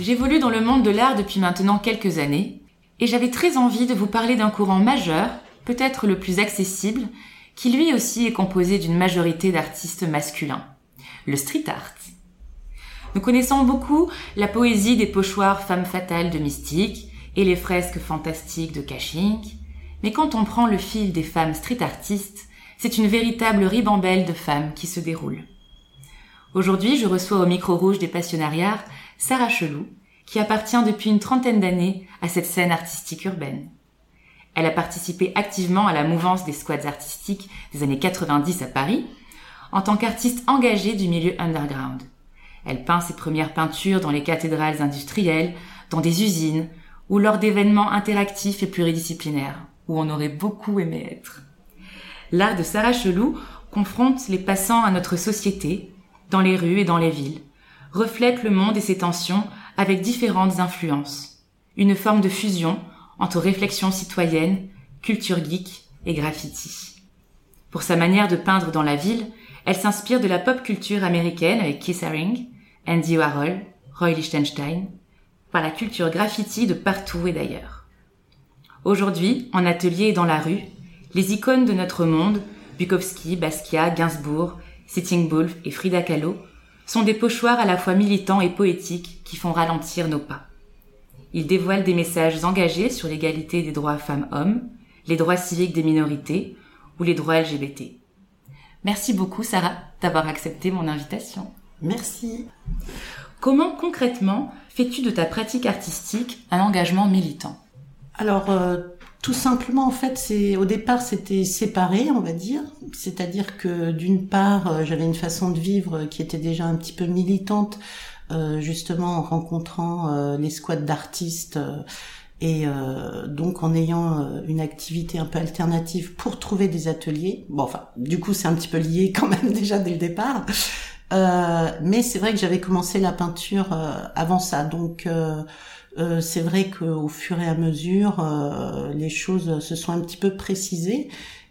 J'évolue dans le monde de l'art depuis maintenant quelques années et j'avais très envie de vous parler d'un courant majeur, peut-être le plus accessible, qui lui aussi est composé d'une majorité d'artistes masculins, le street art. Nous connaissons beaucoup la poésie des pochoirs femmes fatales de Mystique et les fresques fantastiques de Caching, mais quand on prend le fil des femmes street artistes, c'est une véritable ribambelle de femmes qui se déroule. Aujourd'hui, je reçois au micro rouge des passionnariats Sarah Chelou, qui appartient depuis une trentaine d'années à cette scène artistique urbaine. Elle a participé activement à la mouvance des squads artistiques des années 90 à Paris, en tant qu'artiste engagée du milieu underground. Elle peint ses premières peintures dans les cathédrales industrielles, dans des usines, ou lors d'événements interactifs et pluridisciplinaires, où on aurait beaucoup aimé être. L'art de Sarah Chelou confronte les passants à notre société, dans les rues et dans les villes, reflète le monde et ses tensions avec différentes influences. Une forme de fusion entre réflexion citoyenne, culture geek et graffiti. Pour sa manière de peindre dans la ville, elle s'inspire de la pop culture américaine avec Keith Haring, Andy Warhol, Roy Lichtenstein, par la culture graffiti de partout et d'ailleurs. Aujourd'hui, en atelier et dans la rue, les icônes de notre monde, Bukowski, Basquiat, Gainsbourg, Sitting Bull et Frida Kahlo, sont des pochoirs à la fois militants et poétiques qui font ralentir nos pas. Ils dévoilent des messages engagés sur l'égalité des droits femmes-hommes, les droits civiques des minorités ou les droits LGBT. Merci beaucoup Sarah d'avoir accepté mon invitation. Merci. Comment concrètement fais-tu de ta pratique artistique un engagement militant? Alors euh, tout simplement, en fait, c'est au départ c'était séparé, on va dire. C'est-à-dire que d'une part, euh, j'avais une façon de vivre qui était déjà un petit peu militante, euh, justement en rencontrant euh, les squads d'artistes et donc en ayant une activité un peu alternative pour trouver des ateliers. Bon, enfin, du coup, c'est un petit peu lié quand même déjà dès le départ. mais c'est vrai que j'avais commencé la peinture avant ça, donc euh, c'est vrai qu'au fur et à mesure, euh, les choses se sont un petit peu précisées.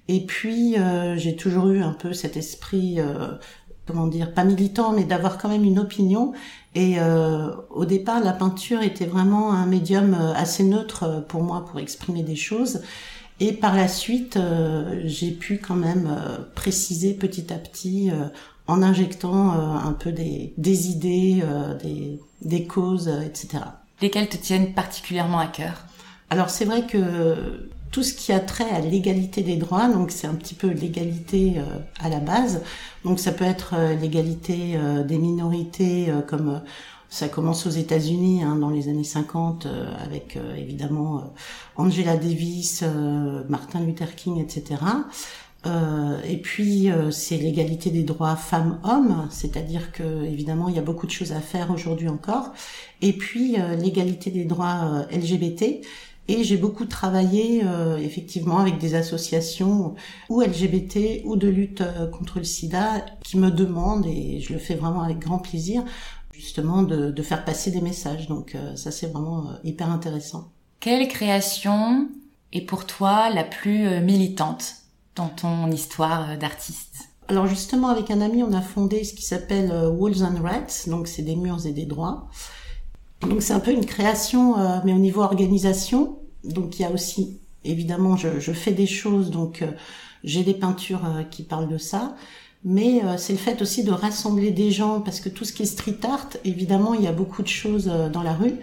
Et puis, euh, j'ai toujours eu un peu cet esprit, comment dire, pas militant, mais d'avoir quand même une opinion. Et au départ, la peinture était vraiment un médium assez neutre pour moi pour exprimer des choses. Et par la suite, j'ai pu quand même préciser petit à petit en injectant un peu des, des idées, des, des causes, etc lesquelles te tiennent particulièrement à cœur Alors c'est vrai que tout ce qui a trait à l'égalité des droits, donc c'est un petit peu l'égalité euh, à la base. Donc ça peut être euh, l'égalité euh, des minorités, comme ça commence aux États-Unis hein, dans les années 50, avec évidemment Angela Davis, Martin Luther King, etc. Euh, et puis euh, c'est l'égalité des droits femmes-hommes, c'est-à-dire que évidemment il y a beaucoup de choses à faire aujourd'hui encore. Et puis euh, l'égalité des droits LGBT. Et j'ai beaucoup travaillé effectivement avec des associations ou LGBT ou de lutte contre le SIDA qui me demandent et je le fais vraiment avec grand plaisir justement de, de faire passer des messages. Donc ça c'est vraiment hyper intéressant. Quelle création est pour toi la plus militante? Dans ton histoire d'artiste Alors justement, avec un ami, on a fondé ce qui s'appelle euh, Walls and Rights, donc c'est des murs et des droits. Donc c'est un peu une création, euh, mais au niveau organisation. Donc il y a aussi, évidemment, je, je fais des choses, donc euh, j'ai des peintures qui parlent de ça. Mais c'est le fait aussi de rassembler des gens, parce que tout ce qui est street art, évidemment, il y a beaucoup de choses dans la rue.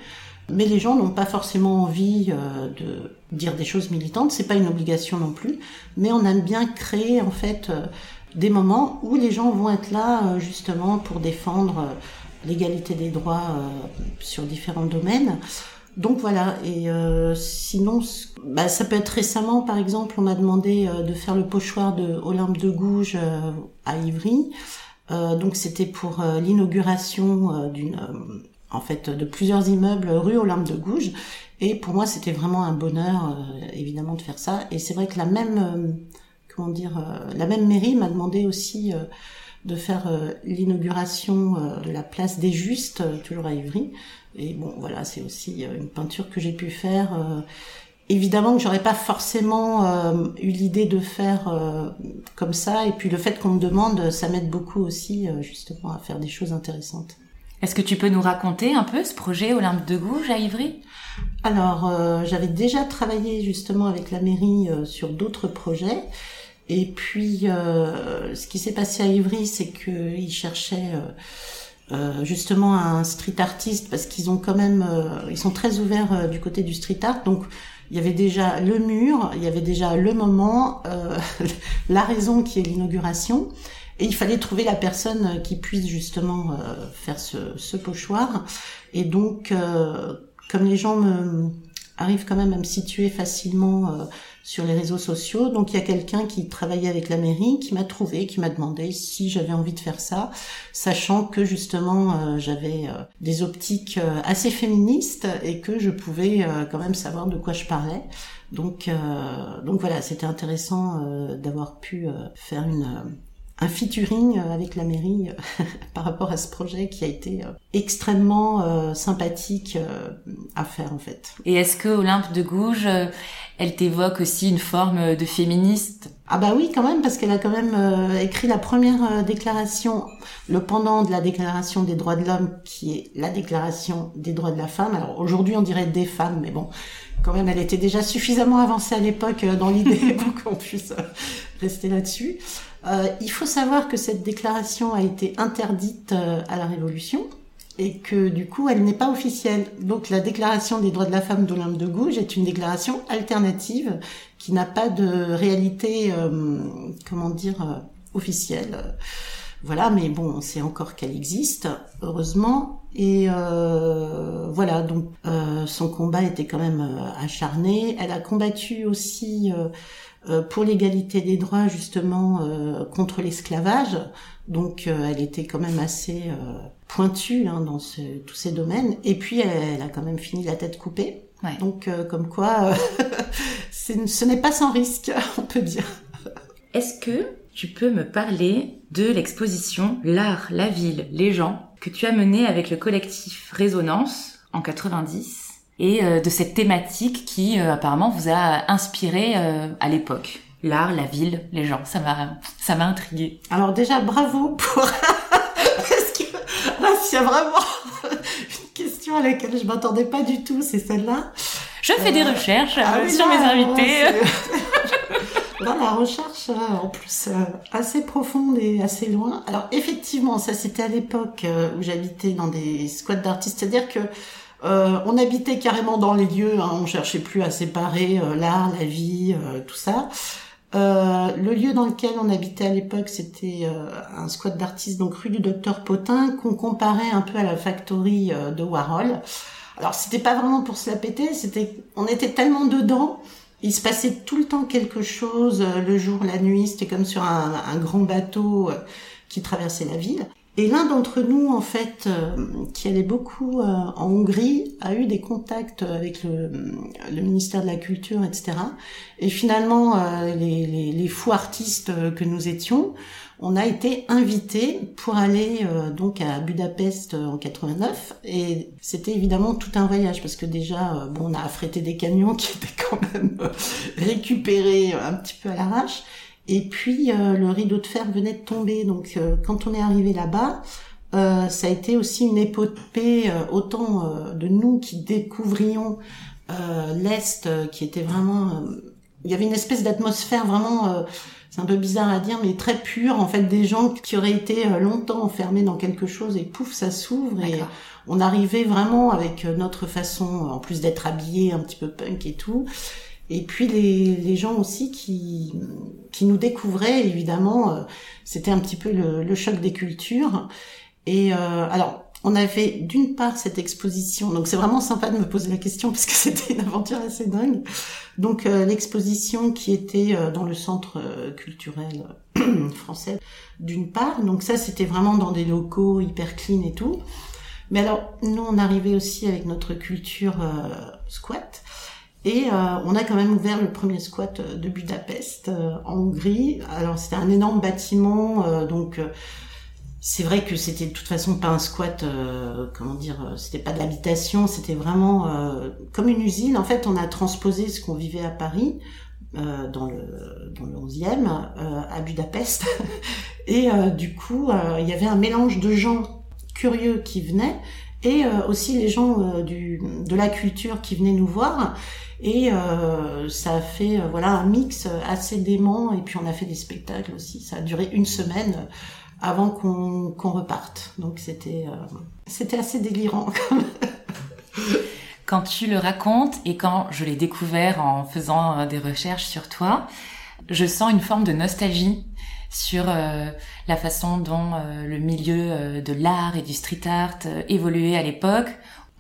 Mais les gens n'ont pas forcément envie euh, de dire des choses militantes, c'est pas une obligation non plus, mais on aime bien créer en fait euh, des moments où les gens vont être là euh, justement pour défendre l'égalité des droits sur différents domaines. Donc voilà, et sinon, bah, ça peut être récemment, par exemple, on m'a demandé de faire le pochoir de Olympe de Gouges à Ivry. donc c'était pour l'inauguration d'une en fait de plusieurs immeubles rue Olympe de Gouges. Et pour moi, c'était vraiment un bonheur, évidemment, de faire ça. Et c'est vrai que la même, comment dire, la même mairie m'a demandé aussi de faire l'inauguration de la place des Justes, toujours à Ivry. Et bon, voilà, c'est aussi une peinture que j'ai pu faire évidemment que j'aurais pas forcément euh, eu l'idée de faire euh, comme ça et puis le fait qu'on me demande ça m'aide beaucoup aussi euh, justement à faire des choses intéressantes. Est-ce que tu peux nous raconter un peu ce projet Olympe de Gouges à Ivry? Alors j'avais déjà travaillé justement avec la mairie sur d'autres projets. Et puis ce qui s'est passé à Ivry c'est qu'ils cherchaient justement un street artiste parce qu'ils ont quand même ils sont très ouverts du côté du street art. Donc il y avait déjà le mur, il y avait déjà le moment, euh, la raison qui est l'inauguration, et il fallait trouver la personne qui puisse justement euh, faire ce, ce, pochoir. Et donc, euh, comme les gens me, arrivent quand même à me situer facilement euh, sur les réseaux sociaux. Donc il y a quelqu'un qui travaillait avec la mairie qui m'a trouvé, qui m'a demandé si j'avais envie de faire ça, sachant que justement euh, j'avais euh, des optiques assez féministes et que je pouvais quand même savoir de quoi je parlais. Donc donc voilà, c'était intéressant d'avoir pu faire une un featuring euh, avec la mairie euh, par rapport à ce projet qui a été euh, extrêmement sympathique à faire en fait. Et est-ce que Olympe de Gouges, elle t'évoque aussi une forme de féministe? Ah bah oui quand même parce qu'elle a quand même écrit la première déclaration, le pendant de la déclaration des droits de l'homme qui est la déclaration des droits de la femme. Alors aujourd'hui on dirait des femmes mais bon quand même elle était déjà suffisamment avancée à l'époque dans l'idée pour qu'on puisse rester là-dessus. Euh, il faut savoir que cette déclaration a été interdite euh, à la Révolution et que du coup elle n'est pas officielle. Donc la déclaration des droits de la femme d'Olympe de Gouges est une déclaration alternative qui n'a pas de réalité, euh, comment dire, officielle. Voilà, mais bon, on sait encore qu'elle existe, heureusement. Et voilà, donc son combat était quand même acharné. Elle a combattu aussi euh, pour l'égalité des droits justement euh, contre l'esclavage. Donc euh, elle était quand même assez pointue hein, dans tous ces domaines. Et puis elle, a quand même fini la tête coupée. Donc comme quoi, ce n'est pas sans risque, on peut dire. Est-ce que tu peux me parler de l'exposition L'art, la ville, les gens que tu as menée avec le collectif Résonance en 90 et euh, de cette thématique qui euh, apparemment vous a inspiré euh, à l'époque. L'art, la ville, les gens, ça m'a ça m'a intrigué. Alors déjà bravo pour parce que là s'il y a vraiment une question à laquelle je m'attendais pas du tout, c'est celle-là. Je fais des recherches ah sur mes invités. Dans la recherche, en plus, assez profonde et assez loin. Alors, effectivement, ça, c'était à l'époque où j'habitais dans des squats d'artistes. C'est-à-dire que euh, on habitait carrément dans les lieux, hein, on cherchait plus à séparer euh, l'art, la vie, euh, tout ça. le lieu dans lequel on habitait à l'époque, c'était un squat d'artistes, donc rue du Docteur Potin, qu'on comparait un peu à la factory de Warhol. Alors c'était pas vraiment pour se la péter, c'était, on était tellement dedans, il se passait tout le temps quelque chose, le jour, la nuit, c'était comme sur un, un grand bateau qui traversait la ville. Et l'un d'entre nous, en fait, euh, qui allait beaucoup euh, en Hongrie, a eu des contacts avec le, ministère de la Culture, etc. Et finalement, euh, les, les, les, fous artistes que nous étions, on a été invités pour aller donc à Budapest en 89. Et c'était évidemment tout un voyage parce que déjà, bon, on a affrété des camions qui étaient quand même récupérés un petit peu à l'arrache. Et puis euh, le rideau de fer venait de tomber, donc euh, quand on est arrivé là-bas, euh, ça a été aussi une épopée autant de nous qui découvrions l'est, qui était vraiment, il y avait une espèce d'atmosphère vraiment, c'est un peu bizarre à dire, mais très pure en fait, des gens qui auraient été longtemps enfermés dans quelque chose et pouf, ça s'ouvre et on arrivait vraiment avec notre façon, en plus d'être habillé un petit peu punk et tout, et puis les, les gens aussi qui, qui nous découvraient, évidemment, euh, c'était un petit peu le, le, choc des cultures. Et euh, alors, on avait d'une part cette exposition, donc c'est vraiment sympa de me poser la question parce que c'était une aventure assez dingue. Donc euh, l'exposition qui était euh, dans le centre culturel français, d'une part, donc ça c'était vraiment dans des locaux hyper clean et tout. Mais alors, nous, on arrivait aussi avec notre culture squat. Et on a quand même ouvert le premier squat de Budapest en Hongrie. Alors c'était un énorme bâtiment, donc c'est vrai que c'était de toute façon pas un squat, euh, comment dire, euh, c'était pas de l'habitation, c'était vraiment euh, comme une usine. En fait, on a transposé ce qu'on vivait à Paris, dans le dans le 11e, à Budapest, et du coup, il y avait un mélange de gens curieux qui venaient et aussi les gens du de la culture qui venaient nous voir. Et ça a fait voilà un mix assez dément. Et puis on a fait des spectacles aussi. Ça a duré une semaine avant qu'on reparte. Donc c'était euh, c'était assez délirant. quand tu le racontes et quand je l'ai découvert en faisant euh, des recherches sur toi, je sens une forme de nostalgie sur euh, la façon dont le milieu de l'art et du street art évoluait à l'époque,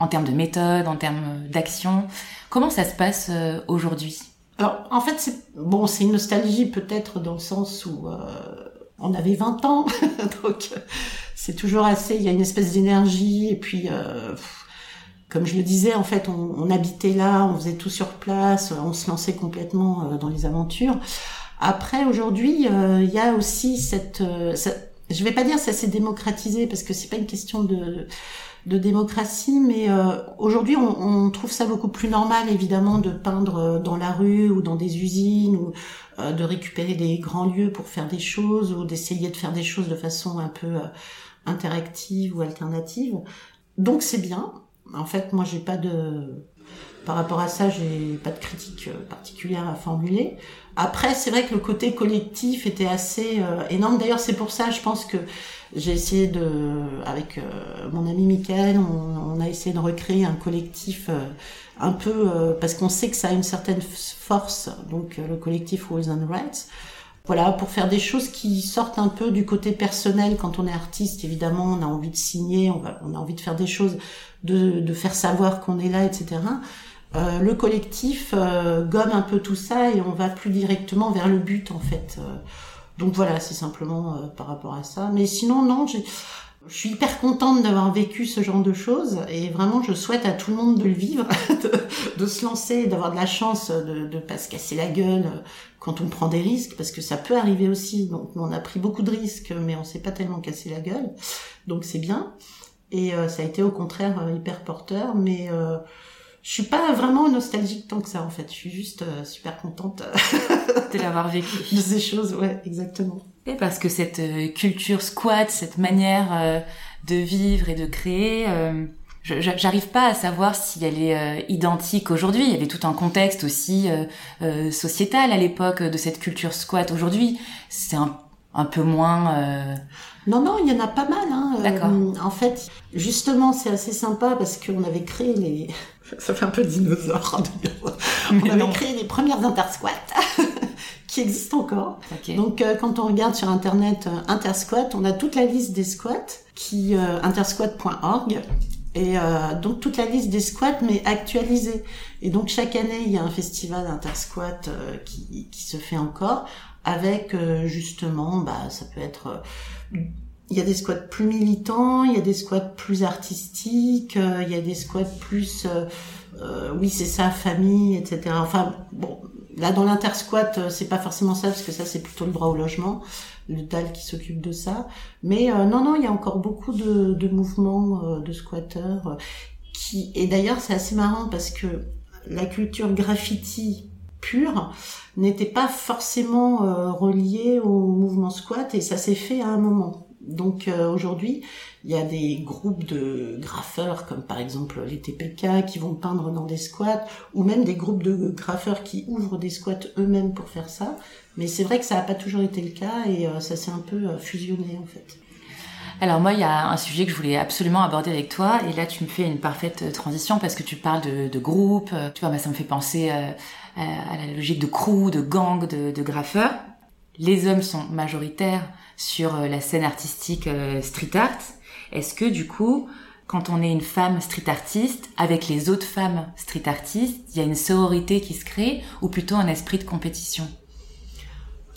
en termes de méthode, en termes d'action. Comment ça se passe aujourd'hui? Alors, en fait, c'est bon, c'est une nostalgie peut-être dans le sens où on avait 20 ans, donc c'est toujours assez, il y a une espèce d'énergie, et puis, euh, comme je le disais, en fait, on, habitait là, on faisait tout sur place, on se lançait complètement euh, dans les aventures. Après, aujourd'hui, euh, il y a aussi cette, ça, je vais pas dire ça s'est démocratisé, parce que c'est pas une question de de démocratie, mais aujourd'hui on, on, trouve ça beaucoup plus normal évidemment de peindre dans la rue ou dans des usines ou euh, de récupérer des grands lieux pour faire des choses ou d'essayer de faire des choses de façon un peu euh, interactive ou alternative. Donc c'est bien. En fait, moi j'ai pas de par rapport à ça, j'ai pas de critique euh, particulière à formuler. Après, c'est vrai que le côté collectif était assez énorme. D'ailleurs, c'est pour ça, je pense que j'ai essayé de, avec mon ami Michael, on, on, a essayé de recréer un collectif un peu euh, parce qu'on sait que ça a une certaine force, donc euh, le collectif and Rights. Voilà, pour faire des choses qui sortent un peu du côté personnel. Quand on est artiste, évidemment, on a envie de signer, on, va, on a envie de faire des choses, de, de faire savoir qu'on est là, etc. Euh, le collectif euh, gomme un peu tout ça et on va plus directement vers le but, en fait. donc voilà, c'est simplement par rapport à ça. Mais sinon, non, je suis hyper contente d'avoir vécu ce genre de choses et vraiment je souhaite à tout le monde de le vivre, de, se lancer, d'avoir de la chance de ne pas se casser la gueule quand on prend des risques parce que ça peut arriver aussi. Donc on a pris beaucoup de risques mais on s'est pas tellement cassé la gueule. Donc c'est bien. Et euh, ça a été au contraire euh, hyper porteur mais euh, je suis pas vraiment nostalgique tant que ça en fait. Je suis juste euh, super contente de l'avoir vécu. De ces choses, ouais, exactement. Et parce que cette euh, culture squat, cette manière euh, de vivre et de créer, j'arrive pas à savoir si elle est identique aujourd'hui. Il y avait tout un contexte aussi sociétal à l'époque de cette culture squat. Aujourd'hui, c'est un, un peu moins. Non, non, il y en a pas mal. Hein. D'accord. en fait, justement, c'est assez sympa parce qu'on avait créé les ça fait un peu dinosaure. on avait créé les premières intersquats qui existent encore. Donc euh, quand on regarde sur internet euh, intersquat, on a toute la liste des squats qui euh, intersquat.org et euh, donc toute la liste des squats mais actualisée. Et donc chaque année il y a un festival intersquat qui, qui se fait encore avec justement bah ça peut être il y a des squats plus militants, il y a des squats plus artistiques, euh, il y a des squats plus, euh, euh, oui c'est ça, famille, etc. Enfin bon, là dans l'intersquat c'est pas forcément ça parce que ça c'est plutôt le droit au logement, le DAL qui s'occupe de ça. Mais non non, il y a encore beaucoup de, de mouvements de squatteurs qui et d'ailleurs c'est assez marrant parce que la culture graffiti pure n'était pas forcément reliée au mouvement squat et ça s'est fait à un moment. Donc euh, aujourd'hui, il y a des groupes de graffeurs comme par exemple les TPK qui vont peindre dans des squats ou même des groupes de graffeurs qui ouvrent des squats eux-mêmes pour faire ça. Mais c'est vrai que ça n'a pas toujours été le cas et euh, ça s'est un peu euh, fusionné en fait. Alors moi, il y a un sujet que je voulais absolument aborder avec toi, et là tu me fais une parfaite transition parce que tu parles de, de groupe, tu vois, bah, ça me fait penser à, la logique de crew, de gang, de, de graffeurs. Les hommes sont majoritaires sur euh, la scène artistique euh, street art. Est-ce que du coup, quand on est une femme street artiste, avec les autres femmes street artistes, il y a une sororité qui se crée ou plutôt un esprit de compétition?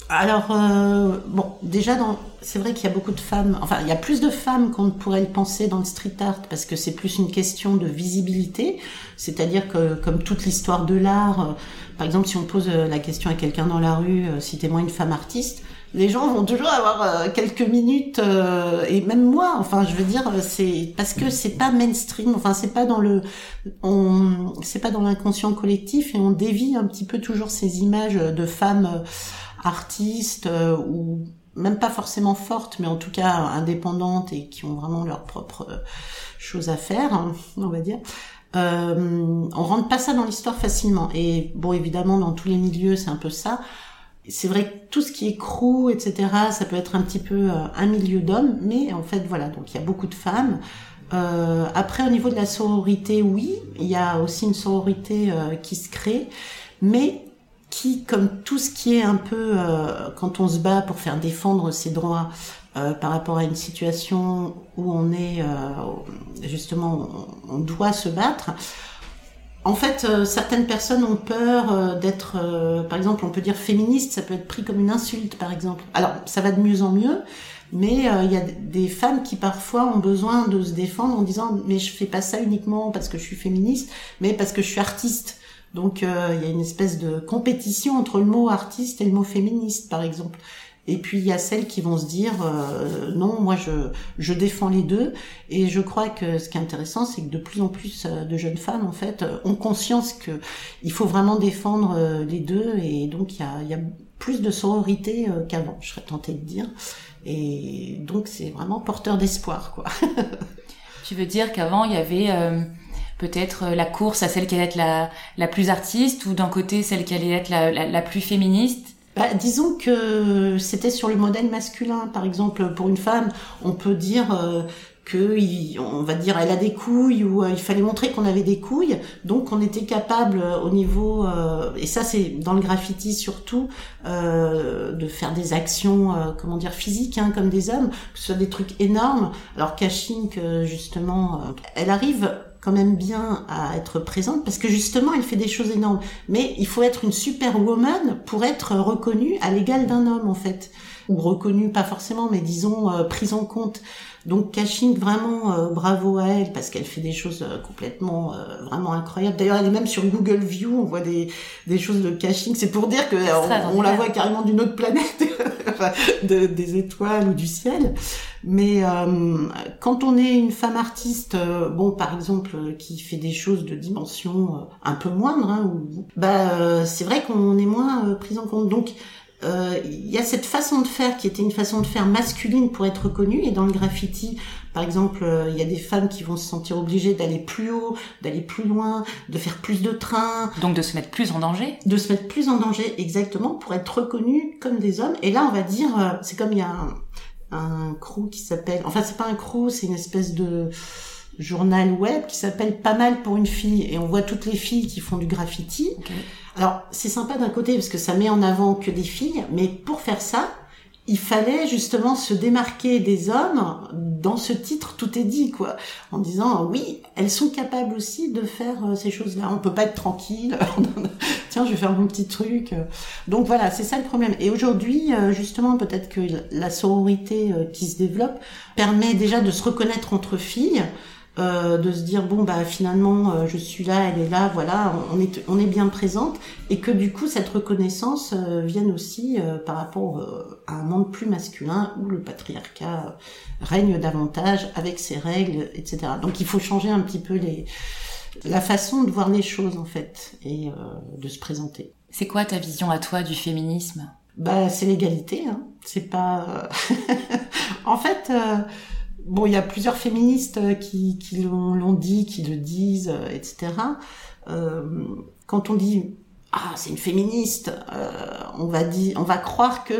Alors, euh, bon, déjà, c'est vrai qu'il y a beaucoup de femmes, enfin, il y a plus de femmes qu'on ne pourrait le penser dans le street art, parce que c'est plus une question de visibilité, c'est-à-dire que, comme toute l'histoire de l'art, euh, par exemple, si on pose euh, la question à quelqu'un dans la rue, citez-moi une femme artiste, les gens vont toujours avoir quelques minutes et même moi enfin je veux dire c'est parce que c'est pas mainstream enfin c'est pas dans le on c'est pas dans l'inconscient collectif et on dévie un petit peu toujours ces images de femmes artistes euh, ou même pas forcément fortes, mais en tout cas indépendantes et qui ont vraiment leur propre euh, chose à faire, on va dire. Euh, on rentre pas ça dans l'histoire facilement. Et bon, évidemment, dans tous les milieux, c'est un peu ça. C'est vrai que tout ce qui est crew, etc., ça peut être un petit peu euh, un milieu d'hommes, mais en fait, voilà, donc il y a beaucoup de femmes. Euh, après, au niveau de la sororité, oui, il y a aussi une sororité qui se crée, mais qui, comme tout ce qui est un peu, euh, quand on se bat pour faire défendre ses droits euh, par rapport à une situation où on est, euh, justement, on, doit se battre, en fait, certaines personnes ont peur d'être, par exemple, on peut dire féministe, ça peut être pris comme une insulte, par exemple. Alors, ça va de mieux en mieux, mais il y a des femmes qui parfois ont besoin de se défendre en disant mais je fais pas ça uniquement parce que je suis féministe, mais parce que je suis artiste. Donc euh, il y a une espèce de compétition entre le mot artiste et le mot féministe, par exemple. Et puis il y a celles qui vont se dire euh, non, moi je je défends les deux. Et je crois que ce qui est intéressant, c'est que de plus en plus euh, de jeunes femmes en fait ont conscience que il faut vraiment défendre les deux. Et donc il y a, il y a plus de sororité qu'avant, je serais tentée de dire. Et donc c'est vraiment porteur d'espoir, quoi. tu veux dire qu'avant il y avait peut-être euh, la course à celle qui allait être la, plus artiste ou d'un côté celle qui allait être la, plus féministe? Bah, disons que c'était sur le modèle masculin. Par exemple, pour une femme, on peut dire euh, que on va dire elle a des couilles ou euh, il fallait montrer qu'on avait des couilles. Donc on était capable au niveau et ça c'est dans le graffiti surtout de faire des actions comment dire physiques hein, comme des hommes, que ce soit des trucs énormes. Alors Kashink justement, elle arrive quand même bien à être présente parce que justement elle fait des choses énormes. Mais il faut être une super woman pour être reconnue à l'égal d'un homme en fait, ou reconnue pas forcément, mais disons euh, prise en compte. Donc Caching, vraiment euh, bravo à elle parce qu'elle fait des choses euh, complètement euh, vraiment incroyables. D'ailleurs, elle est même sur Google View, on voit des, des choses de Caching. C'est pour dire que on, la voit carrément d'une autre planète, de, des étoiles ou du ciel. Mais quand on est une femme artiste, bon par exemple qui fait des choses de dimension un peu moindre, hein, ou, bah c'est vrai qu'on est moins prise en compte. Donc euh, il y a cette façon de faire qui était une façon de faire masculine pour être reconnue et dans le graffiti par exemple euh, il y a des femmes qui vont se sentir obligées d'aller plus haut d'aller plus loin de faire plus de trains. Donc de se mettre plus en danger. De se mettre plus en danger exactement pour être reconnues comme des hommes. Et là on va dire euh, c'est comme il y a un, un crew qui s'appelle enfin c'est pas un crew c'est une espèce de journal web qui s'appelle Pas mal pour une fille et on voit toutes les filles qui font du graffiti. Alors c'est sympa d'un côté parce que ça met en avant que des filles, mais pour faire ça, il fallait justement se démarquer des hommes. Dans ce titre, tout est dit, quoi, en disant oui, elles sont capables aussi de faire euh, ces choses-là. On peut pas être tranquille. Tiens, je vais faire mon petit truc. Donc voilà, c'est ça le problème. Et aujourd'hui, euh, justement, peut-être que la sororité euh, qui se développe permet déjà de se reconnaître entre filles. Euh, de se dire bon bah finalement euh, je suis là, elle est là, voilà, on est on est bien présente et que du coup cette reconnaissance euh, vienne aussi par rapport à un monde plus masculin où le patriarcat règne davantage avec ses règles, etc. Donc il faut changer un petit peu les la façon de voir les choses en fait et de se présenter. C'est quoi ta vision à toi du féminisme? Bah c'est l'égalité, hein. c'est pas en fait bon, il y a plusieurs féministes euh, qui, qui l'ont dit, qui le disent, euh, etc. Euh, quand on dit ah c'est une féministe, euh, on va dire, on va croire que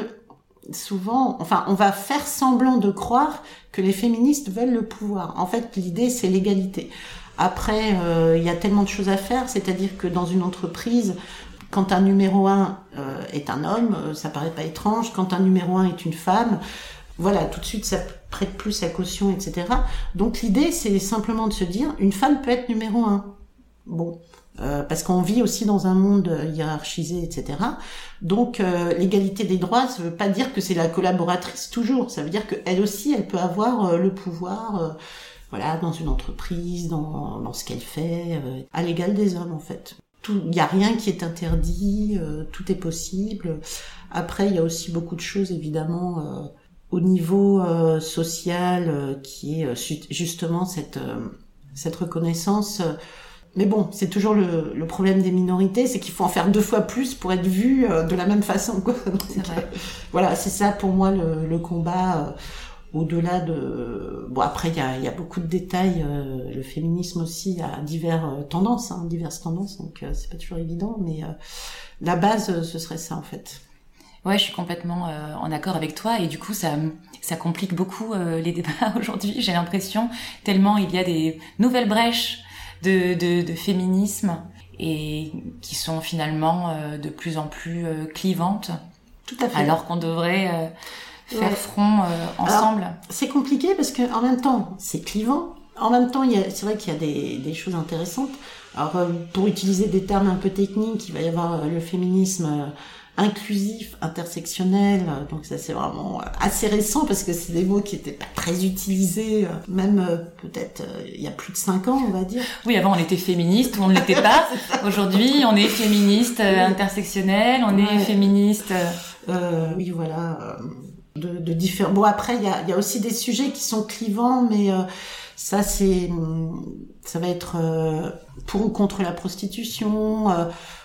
souvent, enfin, on va faire semblant de croire que les féministes veulent le pouvoir. En fait, l'idée c'est l'égalité. Après, euh, il y a tellement de choses à faire, c'est-à-dire que dans une entreprise, quand un numéro un est un homme, ça paraît pas étrange. Quand un numéro un est une femme, voilà, tout de suite ça prête plus à caution, etc. Donc l'idée c'est simplement de se dire, une femme peut être numéro un. Bon, parce qu'on vit aussi dans un monde hiérarchisé, etc. Donc l'égalité des droits, ça veut pas dire que c'est la collaboratrice toujours. Ça veut dire qu'elle aussi, elle peut avoir le pouvoir, voilà, dans une entreprise, dans, dans ce qu'elle fait, à l'égal des hommes en fait. Il n'y a rien qui est interdit, tout est possible. Après, il y a aussi beaucoup de choses évidemment au niveau euh, social euh, qui est euh, justement cette cette reconnaissance mais bon, c'est toujours le, le, problème des minorités, c'est qu'il faut en faire deux fois plus pour être vu de la même façon. Quoi. vrai. voilà, c'est ça pour moi le, le combat. au-delà de bon après il y a, y a, beaucoup de détails. le féminisme aussi a divers tendances, hein, diverses tendances, donc c'est pas toujours évident. Mais la base, ce serait ça en fait. Ouais, je suis complètement euh, en accord avec toi et du coup ça ça complique beaucoup euh, les débats aujourd'hui. J'ai l'impression tellement il y a des nouvelles brèches de de, de féminisme et qui sont finalement euh, de plus en plus clivantes. Tout à fait. Alors qu'on devrait faire front ensemble. C'est compliqué parce que en même temps c'est clivant. En même temps, c'est vrai qu'il y a des, des choses intéressantes. Alors, pour utiliser des termes un peu techniques, il va y avoir le féminisme inclusif, intersectionnel. Donc ça c'est vraiment assez récent parce que c'est des mots qui étaient pas très utilisés, même euh, peut-être euh, il y a plus de cinq ans on va dire. Oui, avant on était féministe ou on ne l'était pas. Aujourd'hui on est féministe euh, intersectionnel, on est féministe. Euh, oui voilà. De, de différents. Bon après il y a, y a, aussi des sujets qui sont clivants, mais ça c'est ça va être pour ou contre la prostitution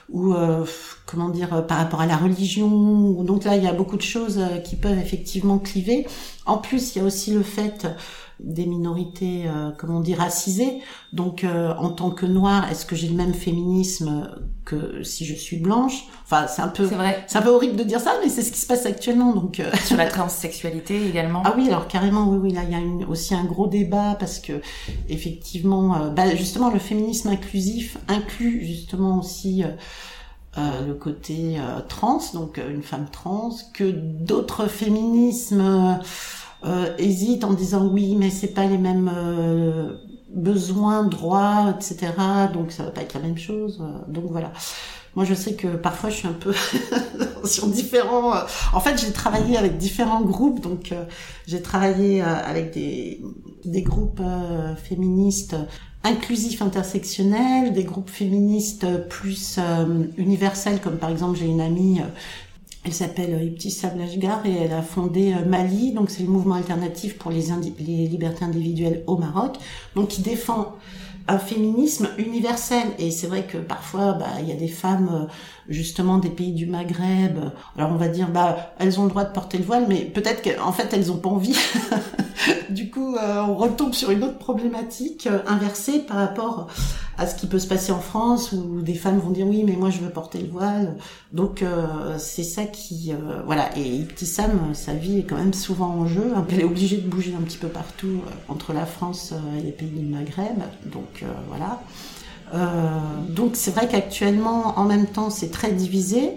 ou euh, comment dire euh, par rapport à la religion. Donc là, il y a beaucoup de choses euh, qui peuvent effectivement cliver. En plus, il y a aussi le fait des minorités, comment dire, racisées. Donc, en tant que noire, est-ce que j'ai le même féminisme que si je suis blanche? Enfin, c'est un peu, c'est un peu horrible de dire ça, mais c'est ce qui se passe actuellement. Donc, sur la transsexualité également. Ah oui, alors carrément, oui, oui, là, il y a une, aussi un gros débat parce que effectivement, bah, justement, le féminisme inclusif inclut justement aussi euh, le côté euh, trans, donc euh, une femme trans, que d'autres féminismes hésitent en disant oui, mais c'est pas les mêmes besoins, droits, etc. Donc ça va pas être la même chose. donc voilà. Moi, je sais que parfois, je suis un peu sur différents. En fait, j'ai travaillé avec différents groupes. Donc, j'ai travaillé avec des, des groupes féministes inclusif intersectionnel, des groupes féministes plus euh, universels, comme par exemple j'ai une amie, euh, elle s'appelle Ibtissam Lashgar et elle a fondé euh, Mali, donc c'est le mouvement alternatif pour les, les libertés individuelles au Maroc, donc qui défend un féminisme universel. Et c'est vrai que parfois, bah, il y a des femmes, euh, justement, des pays du Maghreb. Alors on va dire, bah, elles ont le droit de porter le voile, mais peut-être qu'en fait, elles ont pas envie. du coup, euh, on retombe sur une autre problématique euh, inversée par rapport à ce qui peut se passer en France, où des femmes vont dire oui, mais moi je veux porter le voile. Donc c'est ça qui, voilà. Et Sam, sa vie est quand même souvent en jeu. Elle est obligée de bouger un petit peu partout entre la France et les pays du Maghreb. Donc euh, voilà. Euh, donc c'est vrai qu'actuellement, en même temps, c'est très divisé.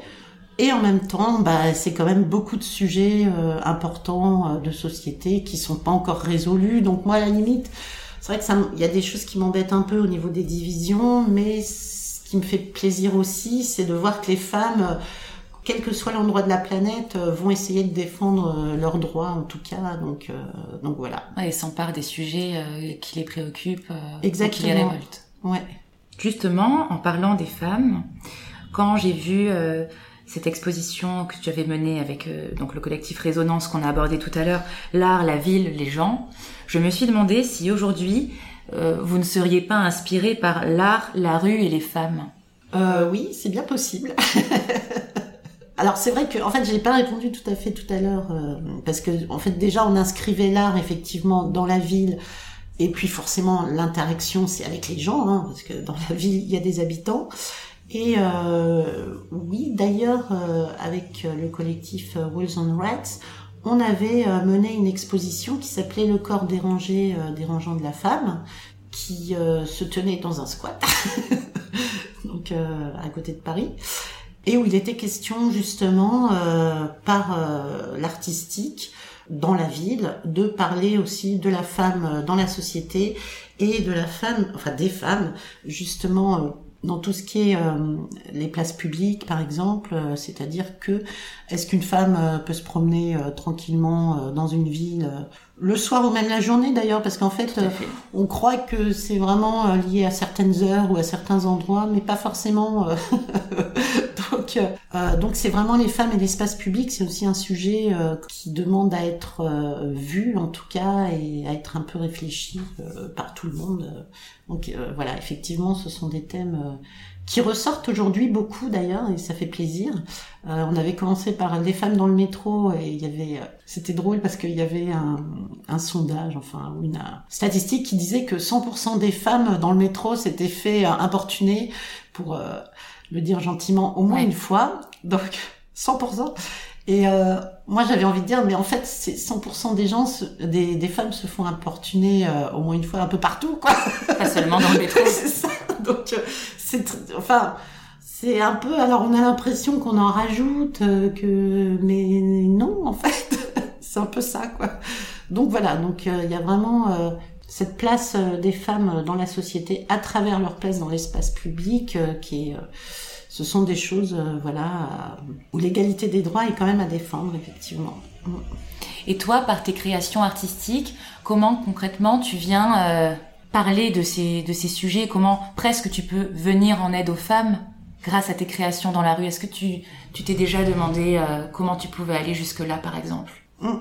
Et en même temps, bah, c'est quand même beaucoup de sujets euh, importants de société qui sont pas encore résolus. Donc moi, à la limite, c'est vrai que ça, il y a des choses qui m'embêtent un peu au niveau des divisions, mais ce qui me fait plaisir aussi, c'est de voir que les femmes, quel que soit l'endroit de la planète, vont essayer de défendre leurs droits en tout cas. Donc, donc voilà. Ouais, et s'emparent des sujets qui les préoccupent, Exactement. qui les révoltent. Ouais. Justement, en parlant des femmes, quand j'ai vu euh, cette exposition que tu avais menée avec euh, donc le collectif Résonance qu'on a abordé tout à l'heure, l'art, la ville, les gens, je me suis demandé si aujourd'hui euh, vous ne seriez pas inspiré par l'art, la rue et les femmes. oui, c'est bien possible. Alors c'est vrai que en fait j'ai pas répondu tout à fait tout à l'heure parce que en fait déjà on inscrivait l'art effectivement dans la ville et puis forcément, l'interaction, c'est avec les gens, hein, parce que dans la ville, il y a des habitants. Et euh, oui, d'ailleurs, euh, avec le collectif euh, Wheels on Rats, on avait euh, mené une exposition qui s'appelait Le corps dérangé, dérangeant de la femme, qui se tenait dans un squat, donc à côté de Paris, et où il était question justement par l'artistique dans la ville, de parler aussi de la femme dans la société et de la femme, enfin des femmes, justement, euh, dans tout ce qui est euh, les places publiques, par exemple, euh, c'est-à-dire que est-ce qu'une femme euh, peut se promener tranquillement dans une ville le soir ou même la journée d'ailleurs, parce qu'en fait, on croit que c'est vraiment lié à certaines heures ou à certains endroits, mais pas forcément. donc, donc c'est vraiment les femmes et l'espace public, c'est aussi un sujet qui demande à être vu en tout cas et à être un peu réfléchi par tout le monde. Donc voilà, effectivement, ce sont des thèmes qui ressortent aujourd'hui beaucoup d'ailleurs et ça fait plaisir. Euh, on avait commencé par les femmes dans le métro et il y avait, euh, c'était drôle parce qu'il y avait un, un, sondage, enfin une statistique qui disait que 100% des femmes dans le métro s'étaient fait euh, importuner pour le dire gentiment au moins une fois, donc 100%. Et euh, moi, j'avais envie de dire, mais en fait, c'est 100% des gens, des, des, femmes se font importuner au moins une fois un peu partout, quoi. Pas seulement dans le métro. c'est ça. Donc, c'est enfin c'est un peu alors on a l'impression qu'on en rajoute euh, que mais non en fait c'est un peu ça quoi donc voilà donc euh, il y a vraiment euh, cette place des femmes dans la société à travers leur place dans l'espace public qui est ce sont des choses voilà où l'égalité des droits est quand même à défendre effectivement. Et toi par tes créations artistiques comment concrètement tu viens parler de ces, de ces sujets, comment presque tu peux venir en aide aux femmes grâce à tes créations dans la rue? Est-ce que tu tu t'es déjà demandé euh, comment tu pouvais aller jusque-là, par exemple? Mmh.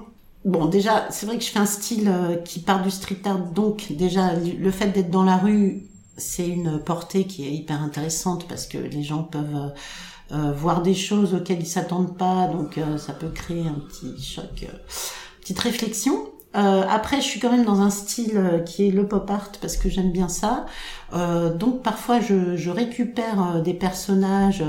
Bon, déjà, c'est vrai que je fais un style euh, qui part du street art, donc déjà, le fait d'être dans la rue, c'est une portée qui est hyper intéressante parce que les gens peuvent euh, voir des choses auxquelles ils s'attendent pas, donc ça peut créer un petit choc, petite réflexion. Euh, après, je suis quand même dans un style euh, qui est le pop art parce que j'aime bien ça. Euh, donc parfois, je, récupère euh, des personnages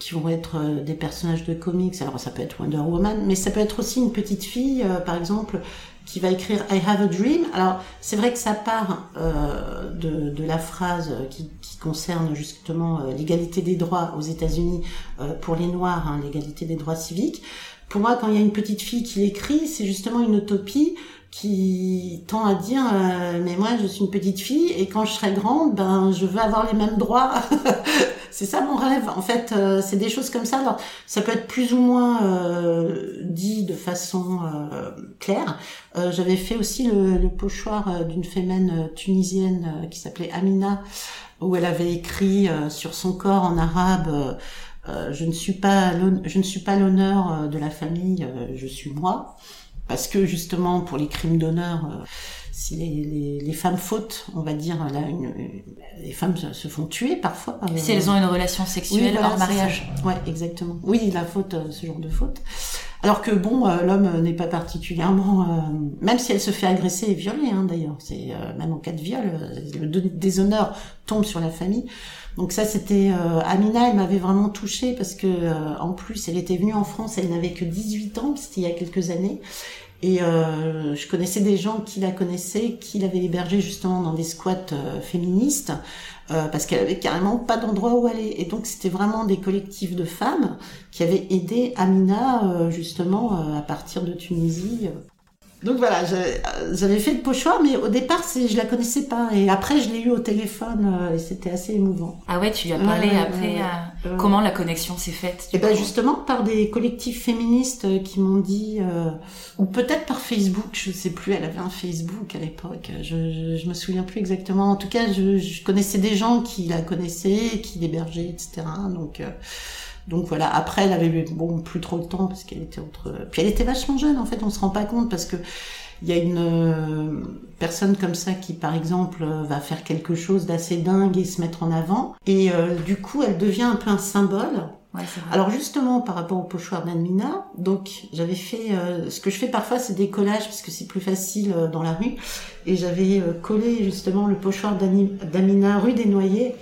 qui vont être des personnages de comics. Alors ça peut être Wonder Woman, mais ça peut être aussi une petite fille, par exemple, qui va écrire I have a dream. Alors c'est vrai que ça part euh, de, de, la phrase qui, qui concerne justement l'égalité des droits aux États-Unis euh, pour les Noirs, hein, l'égalité des droits civiques pour moi, quand il y a une petite fille qui l'écrit, c'est justement une utopie qui tend à dire euh, mais moi je suis une petite fille et quand je serai grande ben je veux avoir les mêmes droits c'est ça mon rêve en fait euh, c'est des choses comme ça. Alors ça peut être plus ou moins euh, dit de façon claire. J'avais fait aussi le, pochoir d'une fémène tunisienne qui s'appelait Amina où elle avait écrit sur son corps en arabe euh, je ne suis pas l'honneur euh, de la famille, euh, je suis moi, parce que justement pour les crimes d'honneur, si les, les, les, femmes fautent, on va dire là, une, les femmes se font tuer parfois. Si elles ont une relation sexuelle hors mariage. Ouais, exactement. Oui, la faute, ce genre de faute. Alors que bon, l'homme n'est pas particulièrement, même si elle se fait agresser et violer, hein, d'ailleurs, c'est même en cas de viol, le déshonneur tombe sur la famille. Donc ça, c'était euh, Amina, elle m'avait vraiment touchée parce que euh, en plus, elle était venue en France, elle n'avait que 18 ans, c'était il y a quelques années. Et euh, je connaissais des gens qui la connaissaient, qui l'avaient hébergée justement dans des squats féministes, parce qu'elle avait carrément pas d'endroit où aller. Et donc c'était vraiment des collectifs de femmes qui avaient aidé Amina justement à partir de Tunisie donc voilà, j'avais fait le pochoir, mais au départ, je la connaissais pas. Et après, je l'ai eu au téléphone euh, et c'était assez émouvant. Ah ouais, tu lui as parlé après. Euh, comment la connexion s'est faite eh ben justement par des collectifs féministes euh, qui m'ont dit, ou peut-être par Facebook, je sais plus. Elle avait un Facebook à l'époque. Je, je, me souviens plus exactement. En tout cas, je, je connaissais des gens qui la connaissaient, qui l'hébergeaient, etc. Donc donc voilà, après elle avait bon plus trop de temps parce qu'elle était entre puis elle était vachement jeune en fait, on se rend pas compte parce que il y a une euh, personne comme ça qui par exemple va faire quelque chose d'assez dingue et se mettre en avant. Et euh, du coup elle devient un peu un symbole. Ouais, Alors justement par rapport au pochoir d'Anmina, donc j'avais fait euh, ce que je fais parfois c'est des collages parce que c'est plus facile dans la rue. Et j'avais collé justement le pochoir d'Amina rue des Noyers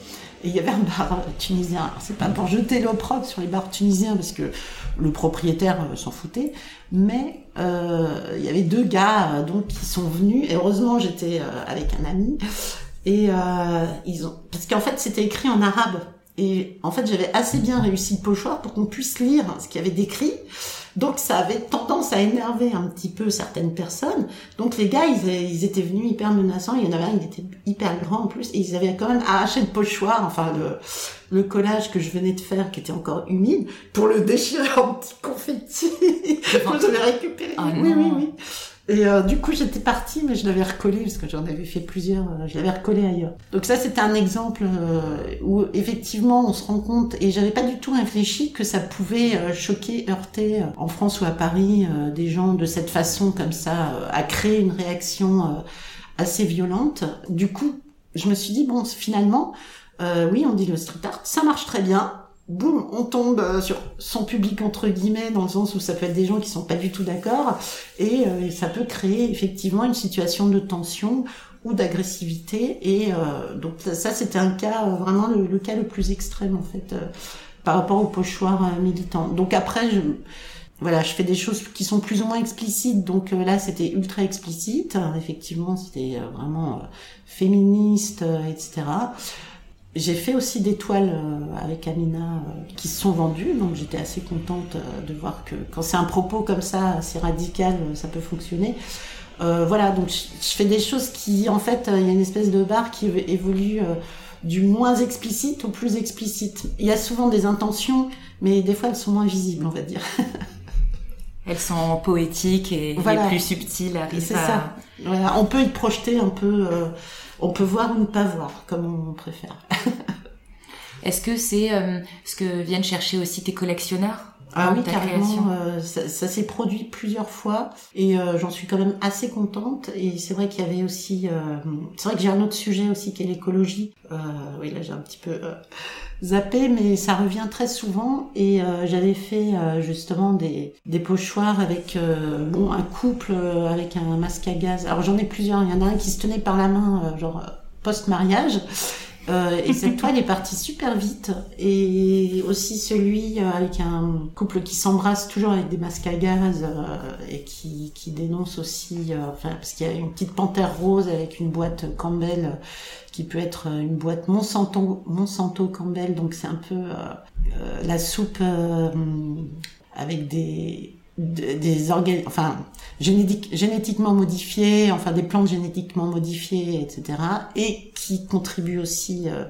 et il y avait un bar tunisien. C'est pas pour jeter l'opprobre sur les bars tunisiens parce que le propriétaire euh, s'en foutait, mais euh, il y avait deux gars euh, donc qui sont venus. Et heureusement, j'étais avec un ami. Et ils ont parce qu'en fait, c'était écrit en arabe. Et en fait, j'avais assez bien réussi le pochoir pour qu'on puisse lire ce qu'il y avait décrit. Donc ça avait tendance à énerver un petit peu certaines personnes. Donc les gars, ils, étaient venus hyper menaçants. Il y en avait un, il était hyper grand en plus. Et ils avaient quand même arraché le pochoir, enfin le, le collage que je venais de faire, qui était encore humide, pour le déchirer en petits confettis. je l'avais récupéré. Ah oui, oui, oui. Et euh, du coup, j'étais partie, mais je l'avais recollé parce que j'en avais fait plusieurs. Euh, je l'avais recollé ailleurs. Donc ça, c'était un exemple euh, où effectivement, on se rend compte. Et j'avais pas du tout réfléchi que ça pouvait choquer, heurter en France ou à Paris des gens de cette façon, comme ça, à créer une réaction assez violente. Du coup, je me suis dit bon, finalement, oui, on dit le street art, ça marche très bien boum, on tombe euh, sur son public entre guillemets, dans le sens où ça peut être des gens qui sont pas du tout d'accord, et euh, ça peut créer effectivement une situation de tension ou d'agressivité. Et euh, donc ça, c'était un cas vraiment le, cas le plus extrême en fait par rapport au pochoir militant. Donc après, je, voilà, je fais des choses qui sont plus ou moins explicites. Donc là, c'était ultra explicite. Effectivement, c'était vraiment féministe, etc. J'ai fait aussi des toiles euh, avec Amina euh, qui se sont vendues, donc j'étais assez contente euh, de voir que quand c'est un propos comme ça, assez radical, ça peut fonctionner. Euh, voilà, donc je, fais des choses qui, en fait, il y a une espèce de barre qui évolue du moins explicite au plus explicite. Il y a souvent des intentions, mais des fois elles sont moins visibles, on va dire. elles sont poétiques et, plus subtiles. C'est ça. Voilà, on peut y projeter un peu on peut voir ou ne pas voir, comme on préfère. Est-ce que c'est euh, ce que viennent chercher aussi tes collectionneurs? Ah oui, carrément. Euh, ça, s'est produit plusieurs fois et euh, j'en suis quand même assez contente. Et c'est vrai qu'il y avait aussi, c'est vrai que j'ai un autre sujet aussi qui est l'écologie. oui, là j'ai un petit peu zappé, mais ça revient très souvent. Et j'avais fait justement des, des pochoirs avec bon un couple avec un masque à gaz. Alors j'en ai plusieurs. Il y en a un qui se tenait par la main, genre post mariage. Euh, et cette toile est partie super vite. Et aussi celui euh, avec un couple qui s'embrasse toujours avec des masques à gaz euh, et qui, qui dénonce aussi, enfin parce qu'il y a une petite panthère rose avec une boîte Campbell qui peut être une boîte Monsanto, Monsanto Campbell. Donc c'est un peu la soupe avec des des organes, enfin génétiquement modifiés, enfin des plantes génétiquement modifiées, etc. Et qui contribuent aussi euh,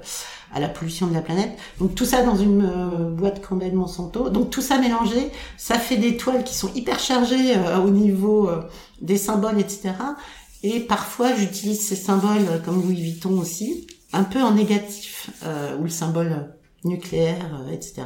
à la pollution de la planète. Donc tout ça dans une euh, boîte Campbell Monsanto. Donc tout ça mélangé, ça fait des toiles qui sont hyper chargées euh, au niveau des symboles, etc. Et parfois j'utilise ces symboles comme Louis Vuitton aussi, un peu en négatif, ou le symbole nucléaire, etc.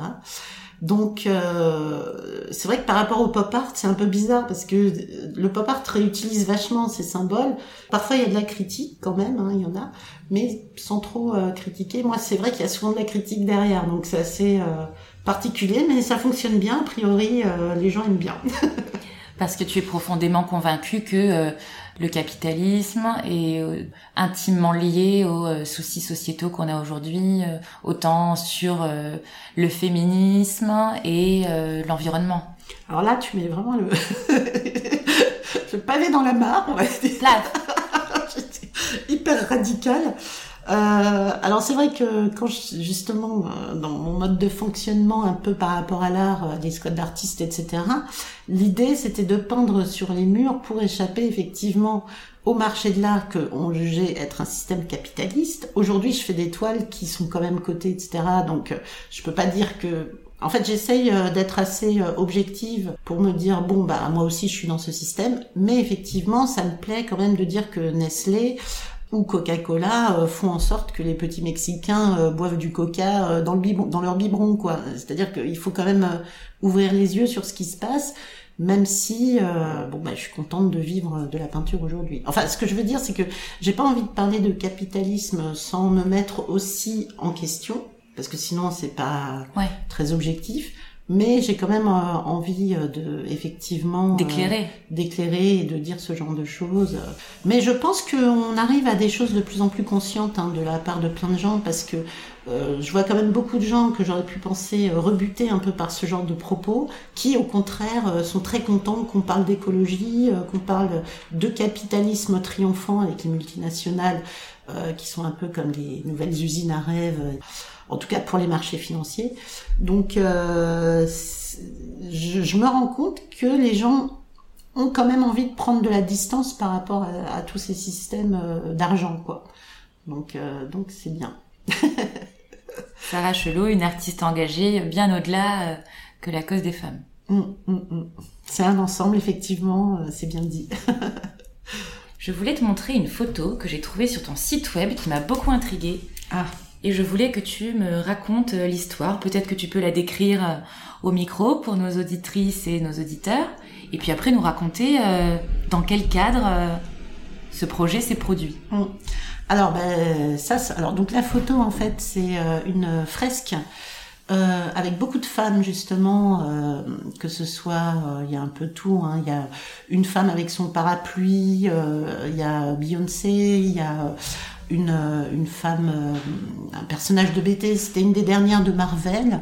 Donc euh, c'est vrai que par rapport au pop art, c'est un peu bizarre parce que le pop art réutilise vachement ces symboles. Parfois il y a de la critique quand même, hein, il y en a, mais sans trop euh, critiquer. Moi c'est vrai qu'il y a souvent de la critique derrière, donc c'est assez euh, particulier, mais ça fonctionne bien. A priori, les gens aiment bien. parce que tu es profondément convaincu que le capitalisme est euh, intimement lié aux euh, soucis sociétaux qu'on a aujourd'hui, euh, autant sur le féminisme et l'environnement. Alors là, tu mets vraiment le, le pavé dans la mare, on va dire. hyper radical. Euh, alors c'est vrai que quand je, justement dans mon mode de fonctionnement un peu par rapport à l'art, des squads d'artistes, etc. L'idée c'était de peindre sur les murs pour échapper effectivement au marché de l'art qu'on jugeait être un système capitaliste. Aujourd'hui je fais des toiles qui sont quand même cotées, etc. Donc je peux pas dire que en fait, j'essaye d'être assez objective pour me dire bon bah moi aussi je suis dans ce système, mais effectivement, ça me plaît quand même de dire que Nestlé ou Coca-Cola euh, font en sorte que les petits Mexicains euh, boivent du Coca euh, dans, le biberon, dans leur biberon, quoi. C'est-à-dire qu'il faut quand même ouvrir les yeux sur ce qui se passe, même si, bon, bah, je suis contente de vivre de la peinture aujourd'hui. Enfin, ce que je veux dire, c'est que j'ai pas envie de parler de capitalisme sans me mettre aussi en question, parce que sinon c'est pas très objectif mais j'ai quand même euh, envie euh, de effectivement euh, d'éclairer d'éclairer et de dire ce genre de choses. Mais je pense qu'on arrive à des choses de plus en plus conscientes hein, de la part de plein de gens parce que euh, je vois quand même beaucoup de gens que j'aurais pu penser euh, rebuter un peu par ce genre de propos, qui au contraire euh, sont très contents qu'on parle d'écologie, qu'on parle de capitalisme triomphant avec les multinationales qui sont un peu comme des nouvelles usines à rêve, en tout cas pour les marchés financiers. Donc je, je, me rends compte que les gens ont quand même envie de prendre de la distance par rapport à, à tous ces systèmes d'argent, quoi. Donc donc c'est bien. Sarah Chelot, une artiste engagée bien au-delà euh, que la cause des femmes. Mm, mm, mm. C'est un ensemble, effectivement, euh, c'est bien dit. je voulais te montrer une photo que j'ai trouvée sur ton site web qui m'a beaucoup intriguée. Ah. Et je voulais que tu me racontes euh, l'histoire. Peut-être que tu peux la décrire au micro pour nos auditrices et nos auditeurs. Et puis après nous raconter dans quel cadre ce projet s'est produit. Alors, ben, ça, alors donc la photo en fait, c'est euh, une fresque euh, avec beaucoup de femmes justement, euh, que ce soit, il y a un peu tout. Hein, il y a une femme avec son parapluie, il y a Beyoncé, il y a une, une femme, un personnage de BT, c'était une des dernières de Marvel.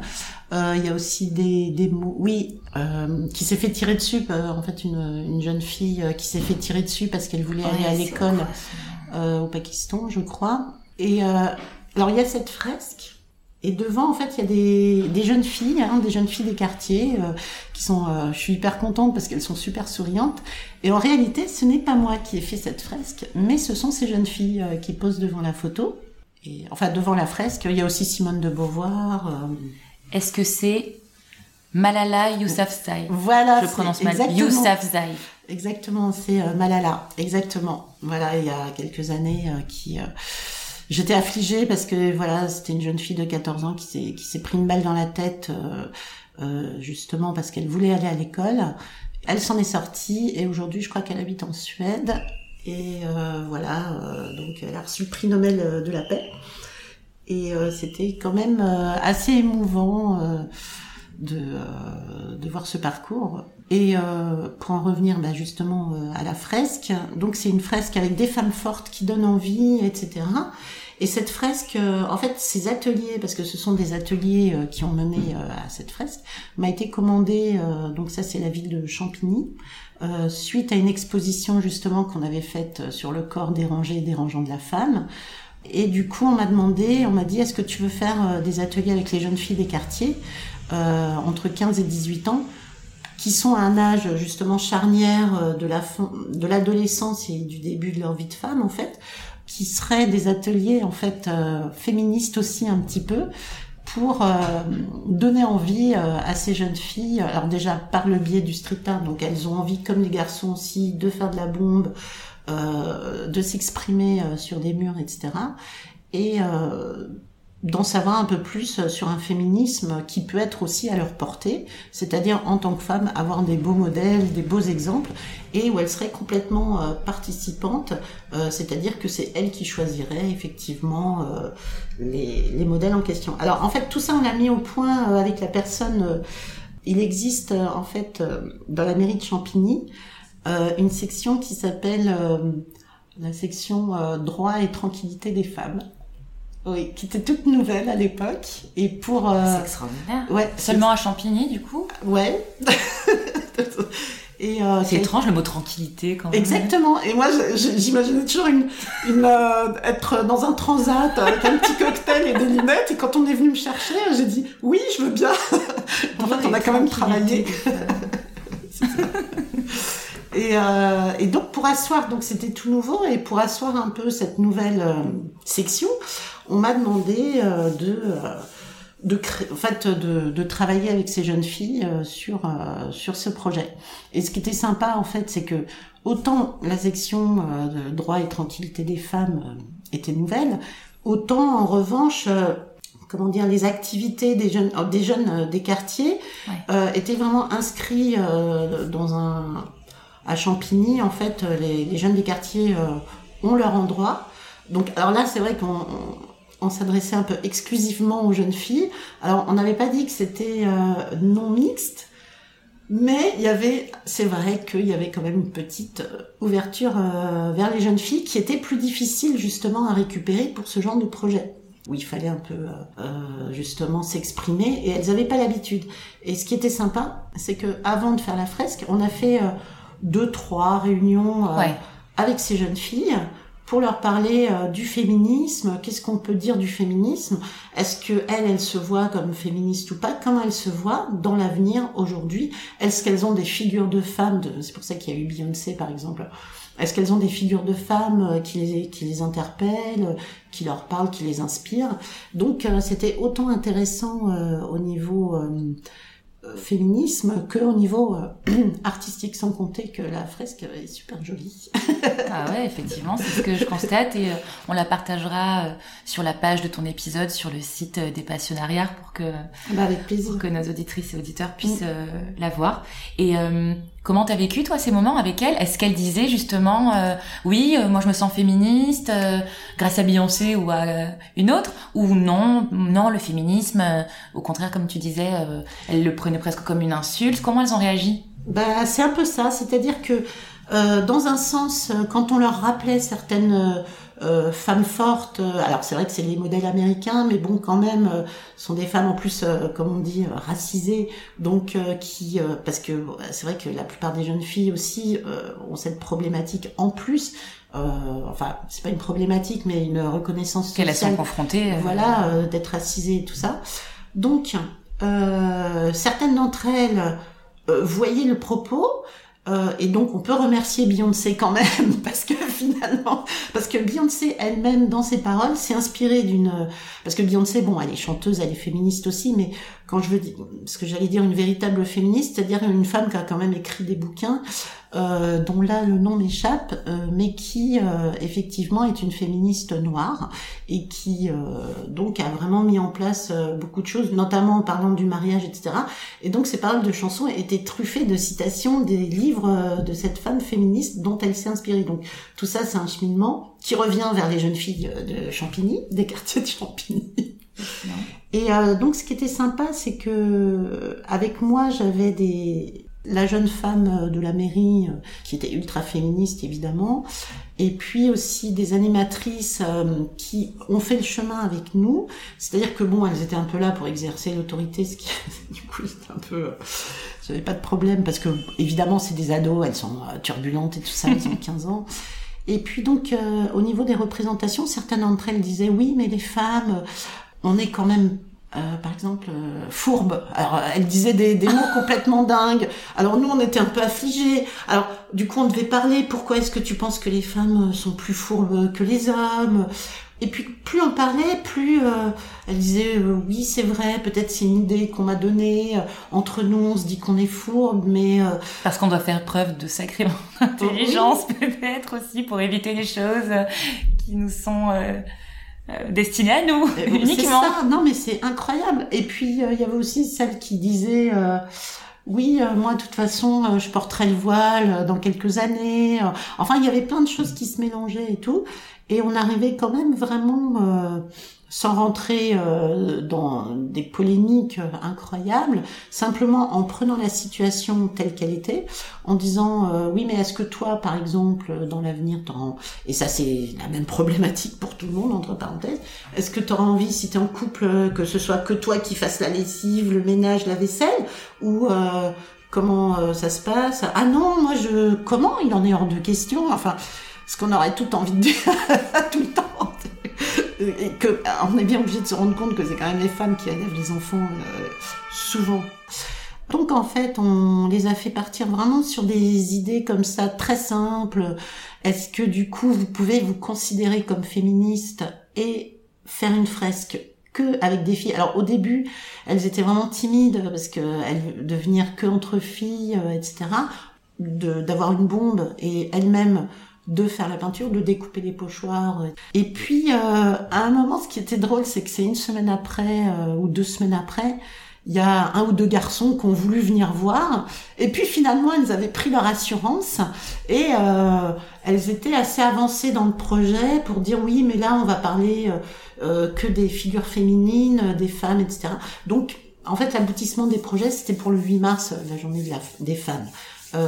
Il y a aussi des, des mots, oui, qui s'est fait tirer dessus. en fait, une, une jeune fille qui s'est fait tirer dessus parce qu'elle voulait aller à l'école euh, au Pakistan, je crois. Et euh, alors il y a cette fresque. Et devant, en fait, il y a des, des jeunes filles, hein, des jeunes filles des quartiers, euh, qui sont, euh, je suis hyper contente parce qu'elles sont super souriantes. Et en réalité, ce n'est pas moi qui ai fait cette fresque, mais ce sont ces jeunes filles euh, qui posent devant la photo. Et, enfin, devant la fresque, il y a aussi Simone de Beauvoir. Est-ce que c'est Malala Yousafzai? Voilà, je prononce mal. Yousafzai. Exactement, c'est Malala, exactement. Voilà, il y a quelques années, qui j'étais affligée parce que voilà, c'était une jeune fille de 14 ans qui s'est qui s'est pris une balle dans la tête, justement parce qu'elle voulait aller à l'école. Elle s'en est sortie et aujourd'hui, je crois qu'elle habite en Suède. Et voilà, donc elle a reçu le prix Nobel de la paix. Et c'était quand même assez émouvant de, de voir ce parcours. Et euh, pour en revenir bah, justement euh, à la fresque, donc c'est une fresque avec des femmes fortes qui donnent envie, etc. Et cette fresque, euh, en fait, ces ateliers, parce que ce sont des ateliers euh, qui ont mené à cette fresque, m'a été commandée, donc ça c'est la ville de Champigny, suite à une exposition justement qu'on avait faite sur le corps dérangé et dérangeant de la femme. Et du coup, on m'a demandé, on m'a dit, est-ce que tu veux faire des ateliers avec les jeunes filles des quartiers? Entre 15 et 18 ans qui sont à un âge justement charnière euh, de la de l'adolescence et du début de leur vie de femme en fait, qui seraient des ateliers en fait euh, féministes aussi un petit peu pour euh, donner envie à ces jeunes filles, alors déjà par le biais du street art, donc elles ont envie comme les garçons aussi de faire de la bombe, de s'exprimer sur des murs, etc. Et d'en savoir un peu plus sur un féminisme qui peut être aussi à leur portée, c'est-à-dire en tant que femme avoir des beaux modèles, des beaux exemples, et où elle serait complètement euh, participante, euh, c'est-à-dire que c'est elle qui choisirait effectivement euh, les, les, modèles en question. Alors en fait tout ça on l'a mis au point avec la personne, il existe en fait dans la mairie de Champigny une section qui s'appelle la section droit et tranquillité des femmes oui, qui était toute nouvelle à l'époque. Et pour. Euh... C'est extraordinaire. Ouais. Seulement à Champigny, du coup? Ouais. Et euh, c'est étrange le mot tranquillité quand même. Exactement. Et moi, j'imaginais toujours une, une euh, être dans un transat avec un petit cocktail et des lunettes. Et quand on est venu me chercher, j'ai dit oui, je veux bien. en fait, on a quand même travaillé. Et, euh, et, donc pour asseoir, donc c'était tout nouveau, et pour asseoir un peu cette nouvelle euh, section, on m'a demandé euh, de, de, créer, en fait, de, de, travailler avec ces jeunes filles sur sur ce projet. Et ce qui était sympa en fait, c'est que autant la section de droit et tranquillité des femmes était nouvelle, autant en revanche comment dire les activités des jeunes des jeunes des quartiers étaient vraiment inscrits dans un à Champigny, en fait, euh, les, jeunes des quartiers euh, ont leur endroit. Donc, alors là, c'est vrai qu'on on, s'adressait un peu exclusivement aux jeunes filles. Alors, on n'avait pas dit que c'était euh, non mixte, mais il y avait, c'est vrai qu'il y avait quand même une petite ouverture vers les jeunes filles qui était plus difficile justement à récupérer pour ce genre de projet. où il fallait un peu justement s'exprimer et elles n'avaient pas l'habitude. Et ce qui était sympa, c'est que avant de faire la fresque, on a fait deux trois réunions avec ces jeunes filles pour leur parler euh, du féminisme, qu'est-ce qu'on peut dire du féminisme, est-ce que elles, elles se voient comme féministes ou pas, comment elles se voient dans l'avenir aujourd'hui, est-ce qu'elles ont des figures de femmes, de... c'est pour ça qu'il y a eu Beyoncé par exemple, est-ce qu'elles ont des figures de femmes euh, qui les, qui les interpellent, qui leur parlent, qui les inspirent? Donc euh, c'était autant intéressant au niveau féminisme que au niveau euh, artistique, sans compter que la fresque est super jolie. ah ouais, effectivement, c'est ce que je constate et euh, on la partagera euh, sur la page de ton épisode sur le site des passionnariats pour que bah avec plaisir. Pour que nos auditrices et auditeurs puissent mm. la voir. Et Comment t'as vécu toi ces moments avec elle? Est-ce qu'elle disait justement euh, oui, euh, moi je me sens féministe euh, grâce à Beyoncé ou à une autre? Ou non, non le féminisme au contraire comme tu disais, elle le prenait presque comme une insulte. Comment elles ont réagi? Bah c'est un peu ça, c'est-à-dire que dans un sens quand on leur rappelait certaines euh, femmes fortes. Euh, alors c'est vrai que c'est les modèles américains, mais bon quand même, euh, sont des femmes en plus, comme on dit, racisées, donc qui, parce que c'est vrai que la plupart des jeunes filles aussi ont cette problématique en plus. enfin, c'est pas une problématique, mais une reconnaissance. Qu'elles sont confrontées. Voilà, d'être racisées et tout ça. Donc, certaines d'entre elles voyaient le propos, euh, et donc on peut remercier Beyoncé quand même parce que finalement parce que Beyoncé elle-même dans ses paroles s'est inspirée d'une parce que Beyoncé bon elle est chanteuse elle est féministe aussi mais quand je veux dire ce que j'allais dire une véritable féministe c'est-à-dire une femme qui a quand même écrit des bouquins euh, dont là le nom m'échappe, euh, mais qui euh, effectivement est une féministe noire et qui donc a vraiment mis en place beaucoup de choses, notamment en parlant du mariage, etc. Et donc ces paroles de chansons étaient truffées de citations des livres de cette femme féministe dont elle s'est inspirée. Donc tout ça, c'est un cheminement qui revient vers les jeunes filles de Champigny, des quartiers de Champigny. Et donc ce qui était sympa, c'est que avec moi j'avais des la jeune femme euh, de la mairie, euh, qui était ultra féministe évidemment, et puis aussi des animatrices euh, qui ont fait le chemin avec nous. C'est-à-dire que bon, elles étaient un peu là pour exercer l'autorité, ce qui du coup c'était un peu, j'avais pas de problème parce que évidemment c'est des ados, elles sont turbulentes et tout ça, elles ont 15 ans. Et puis donc au niveau des représentations, certaines d'entre elles disaient oui, mais les femmes, on est quand même euh, par exemple, euh, fourbe. Alors, elle disait des, des mots complètement dingues. Alors, nous, on était un peu affligés. Alors, du coup, on devait parler. Pourquoi est-ce que tu penses que les femmes sont plus fourbes que les hommes? Et puis, plus on parlait, plus euh, elle disait oui, c'est vrai. Peut-être c'est une idée qu'on m'a donnée. Entre nous, on se dit qu'on est fourbe, mais parce qu'on doit faire preuve de sacrée intelligence, peut-être aussi pour éviter les choses qui nous sont euh, destiné à nous uniquement. Ça. Non, mais c'est incroyable. Et puis euh, il y avait aussi celle qui disait. Euh, oui, moi de toute façon, je porterai le voile dans quelques années. Enfin, il y avait plein de choses qui se mélangeaient et tout, et on arrivait quand même vraiment sans rentrer euh, dans des polémiques incroyables, simplement en prenant la situation telle qu'elle était, en disant euh, oui mais est-ce que toi par exemple dans l'avenir et ça c'est la même problématique pour tout le monde entre parenthèses est-ce que tu auras envie si tu es en couple que ce soit que toi qui fasses la lessive, le ménage, la vaisselle ou euh, comment ça se passe? Ah non, moi je comment? Il en est hors de question enfin ce qu'on aurait tout envie de dire tout le temps que on est bien obligé de se rendre compte que c'est quand même les femmes qui élèvent les enfants euh, souvent. Donc en fait, on les a fait partir vraiment sur des idées comme ça très simples. Est-ce que du coup, vous pouvez vous considérer comme féministe et faire une fresque que avec des filles? Alors au début, elles étaient vraiment timides parce que elles de venir que entre filles, euh, etc. D'avoir une bombe et elles-mêmes de faire la peinture, de découper les pochoirs. Et puis, euh, à un moment, ce qui était drôle, c'est que c'est une semaine après euh, ou deux semaines après, il y a un ou deux garçons qui ont voulu venir voir. Et puis finalement, elles avaient pris leur assurance et euh, elles étaient assez avancées dans le projet pour dire oui, mais là, on va parler que des figures féminines, des femmes, etc. Donc, en fait, l'aboutissement des projets, c'était pour le 8 mars, la journée des femmes.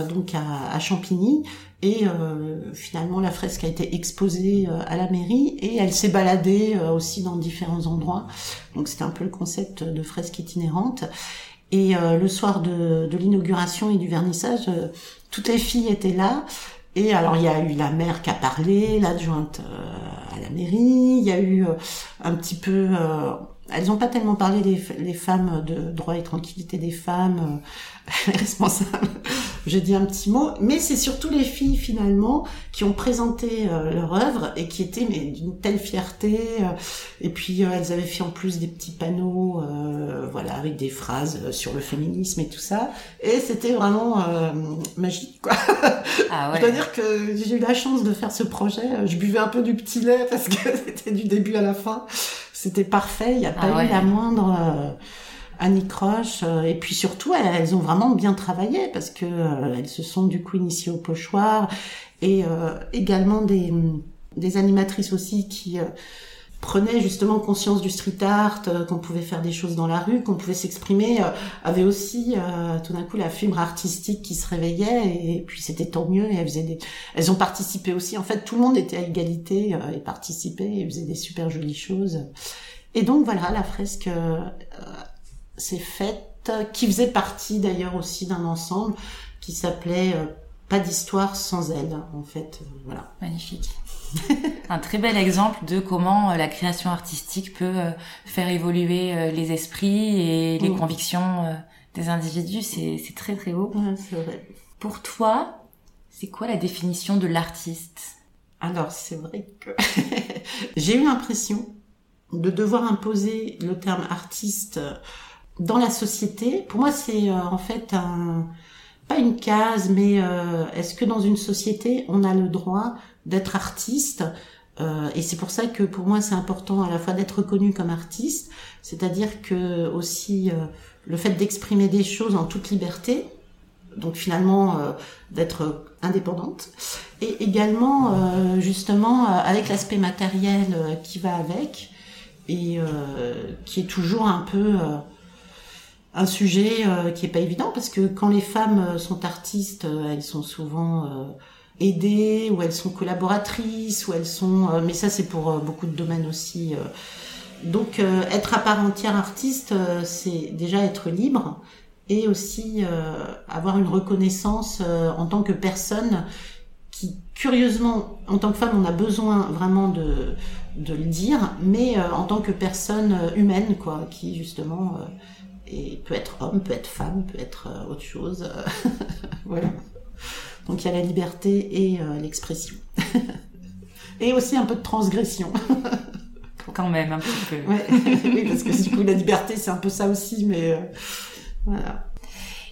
donc à, à, Champigny. Et finalement, la fresque a été exposée à la mairie et elle s'est baladée aussi dans différents endroits. Donc c'était un peu le concept de fresque itinérante. Et le soir de, de l'inauguration et du vernissage, toutes les filles étaient là. Et alors il y a eu la mère qui a parlé, l'adjointe euh, à la mairie, il y a eu euh, un petit peu... Euh, elles n'ont pas tellement parlé des les femmes de droit et tranquillité des femmes, responsables je dis un petit mot, mais c'est surtout les filles finalement qui ont présenté euh, leur œuvre et qui étaient mais d'une telle fierté. Euh, et puis euh, elles avaient fait en plus des petits panneaux, voilà, avec des phrases sur le féminisme et tout ça. Et c'était vraiment magique, quoi. Ah ouais. Je dois dire que j'ai eu la chance de faire ce projet. Je buvais un peu du petit lait parce que c'était du début à la fin. C'était parfait. Il n'y a pas ah eu la moindre Annie Croche, euh, et puis surtout elles, ont vraiment bien travaillé parce que euh, elles se sont du coup initiées au pochoir et euh, également des, des animatrices aussi qui prenaient justement conscience du street art, qu'on pouvait faire des choses dans la rue, qu'on pouvait s'exprimer, avaient aussi tout d'un coup la fibre artistique qui se réveillait et, puis c'était tant mieux et elles faisaient des... elles ont participé aussi. En fait, tout le monde était à égalité et participait et faisait des super jolies choses. Et donc voilà, la fresque c'est faite, qui faisait partie d'ailleurs aussi d'un ensemble qui s'appelait euh, Pas d'histoire sans elle, en fait. Voilà. Magnifique. un très bel exemple de comment euh, la création artistique peut euh, faire évoluer les esprits et les mm. convictions des individus. C'est, très très beau. c'est vrai. Pour toi, c'est quoi la définition de l'artiste? Alors, c'est vrai que j'ai eu l'impression de devoir imposer le terme artiste dans la société. Pour moi, c'est euh, en fait un, pas une case, mais euh, est-ce que dans une société, on a le droit d'être artiste euh, Et c'est pour ça que pour moi, c'est important à la fois d'être reconnu comme artiste, c'est-à-dire que aussi le fait d'exprimer des choses en toute liberté, donc finalement d'être indépendante, et également justement avec l'aspect matériel qui va avec et qui est toujours un peu un sujet euh, qui est pas évident parce que quand les femmes euh, sont artistes, euh, elles sont souvent aidées ou elles sont collaboratrices ou elles sont mais ça c'est pour beaucoup de domaines aussi donc être à part entière artiste c'est déjà être libre et aussi avoir une reconnaissance en tant que personne qui curieusement en tant que femme on a besoin vraiment de de le dire mais en tant que personne humaine quoi qui justement et peut être homme, peut être femme, peut être euh, autre chose. voilà. Donc il y a la liberté et euh, l'expression. et aussi un peu de transgression. Quand même, un petit peu. Ouais. oui, parce que du coup, la liberté, c'est un peu ça aussi, mais euh, voilà.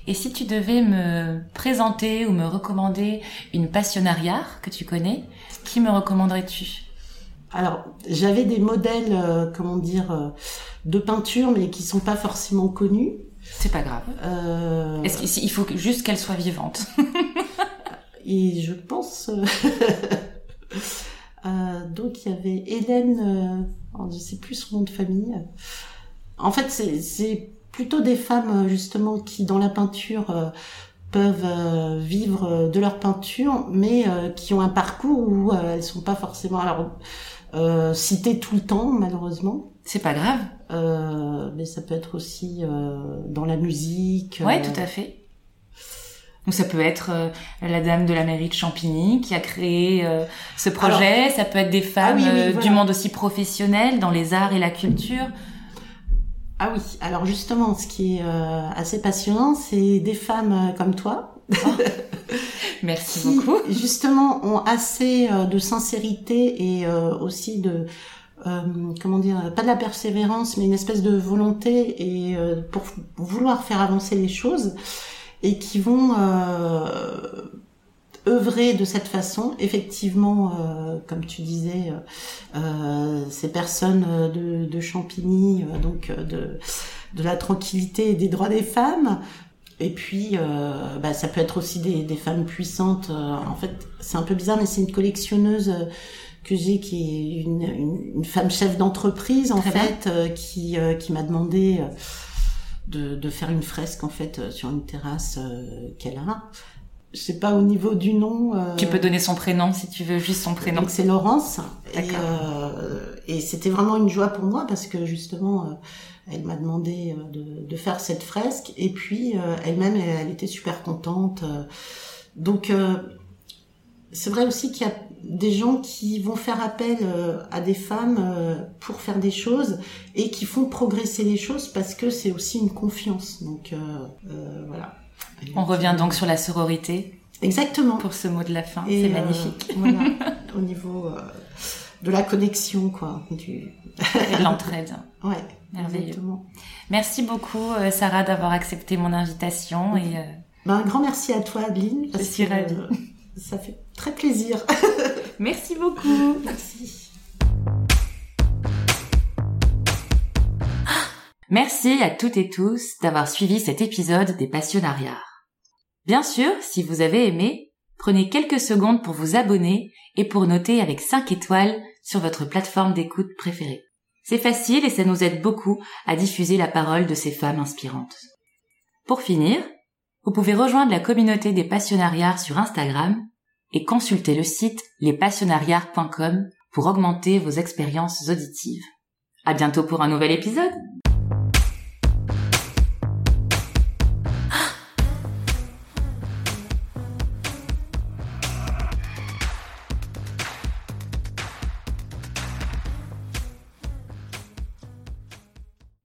Et si tu devais me présenter ou me recommander une passionnariat que tu connais, qui me recommanderais-tu? Alors, j'avais des modèles, euh, comment dire, euh, de peinture, mais qui sont pas forcément connus. C'est pas grave. Euh... Est-ce qu'il faut juste qu'elle soit vivante Et je pense. Euh, donc il y avait Hélène, je sais plus son nom de famille. En fait, c'est plutôt des femmes justement qui, dans la peinture, peuvent vivre de leur peinture, mais qui ont un parcours où elles sont pas forcément. Alors, euh, cité tout le temps, malheureusement. C'est pas grave. Euh, mais ça peut être aussi euh, dans la musique. Ouais, tout à fait. Donc ça peut être la dame de la mairie de Champigny qui a créé ce projet. ça peut être des ah femmes du monde aussi professionnel dans les arts et la culture. Ah oui, alors justement, ce qui est assez passionnant, c'est des femmes comme toi. Oh. Merci beaucoup. Justement, ont assez euh, de sincérité et euh, aussi de euh, comment dire, pas de la persévérance, mais une espèce de volonté et pour vouloir faire avancer les choses et qui vont œuvrer de cette façon. Effectivement, comme tu disais, ces personnes de, de Champigny, donc de de la tranquillité et des droits des femmes, et puis, euh, bah, ça peut être aussi des, des femmes puissantes. Euh, en fait, c'est un peu bizarre, mais c'est une collectionneuse euh, que j'ai qui est une, une, une femme chef d'entreprise en fait, euh, qui, qui m'a demandé de, de, faire une fresque en fait sur une terrasse qu'elle a. je sais pas au niveau du nom. Euh, tu peux donner son prénom si tu veux, juste son prénom. Donc c'est Laurence. Et, euh, et c'était vraiment une joie pour moi parce que justement, euh, elle m'a demandé euh, de, de, faire cette fresque et puis elle-même, elle, était super contente. Donc c'est vrai aussi qu'il y a des gens qui vont faire appel à des femmes pour faire des choses et qui font progresser les choses parce que c'est aussi une confiance. Donc voilà. On revient donc sur la sororité. Exactement. Pour ce mot de la fin, c'est euh, magnifique. voilà, au niveau euh, de la connexion, quoi. Du... Et de l'entraide. Ouais, merveilleux. Merci beaucoup, euh, Sarah, d'avoir accepté mon invitation. Et, ben, un grand merci à toi, Adeline. Je suis ravie. ça fait très plaisir. merci beaucoup. Merci. Merci à toutes et tous d'avoir suivi cet épisode des Passionnariats. Bien sûr, si vous avez aimé, prenez quelques secondes pour vous abonner et pour noter avec 5 étoiles sur votre plateforme d'écoute préférée. C'est facile et ça nous aide beaucoup à diffuser la parole de ces femmes inspirantes. Pour finir, vous pouvez rejoindre la communauté des passionnariats sur Instagram et consulter le site lespassionnariats.com pour augmenter vos expériences auditives. À bientôt pour un nouvel épisode!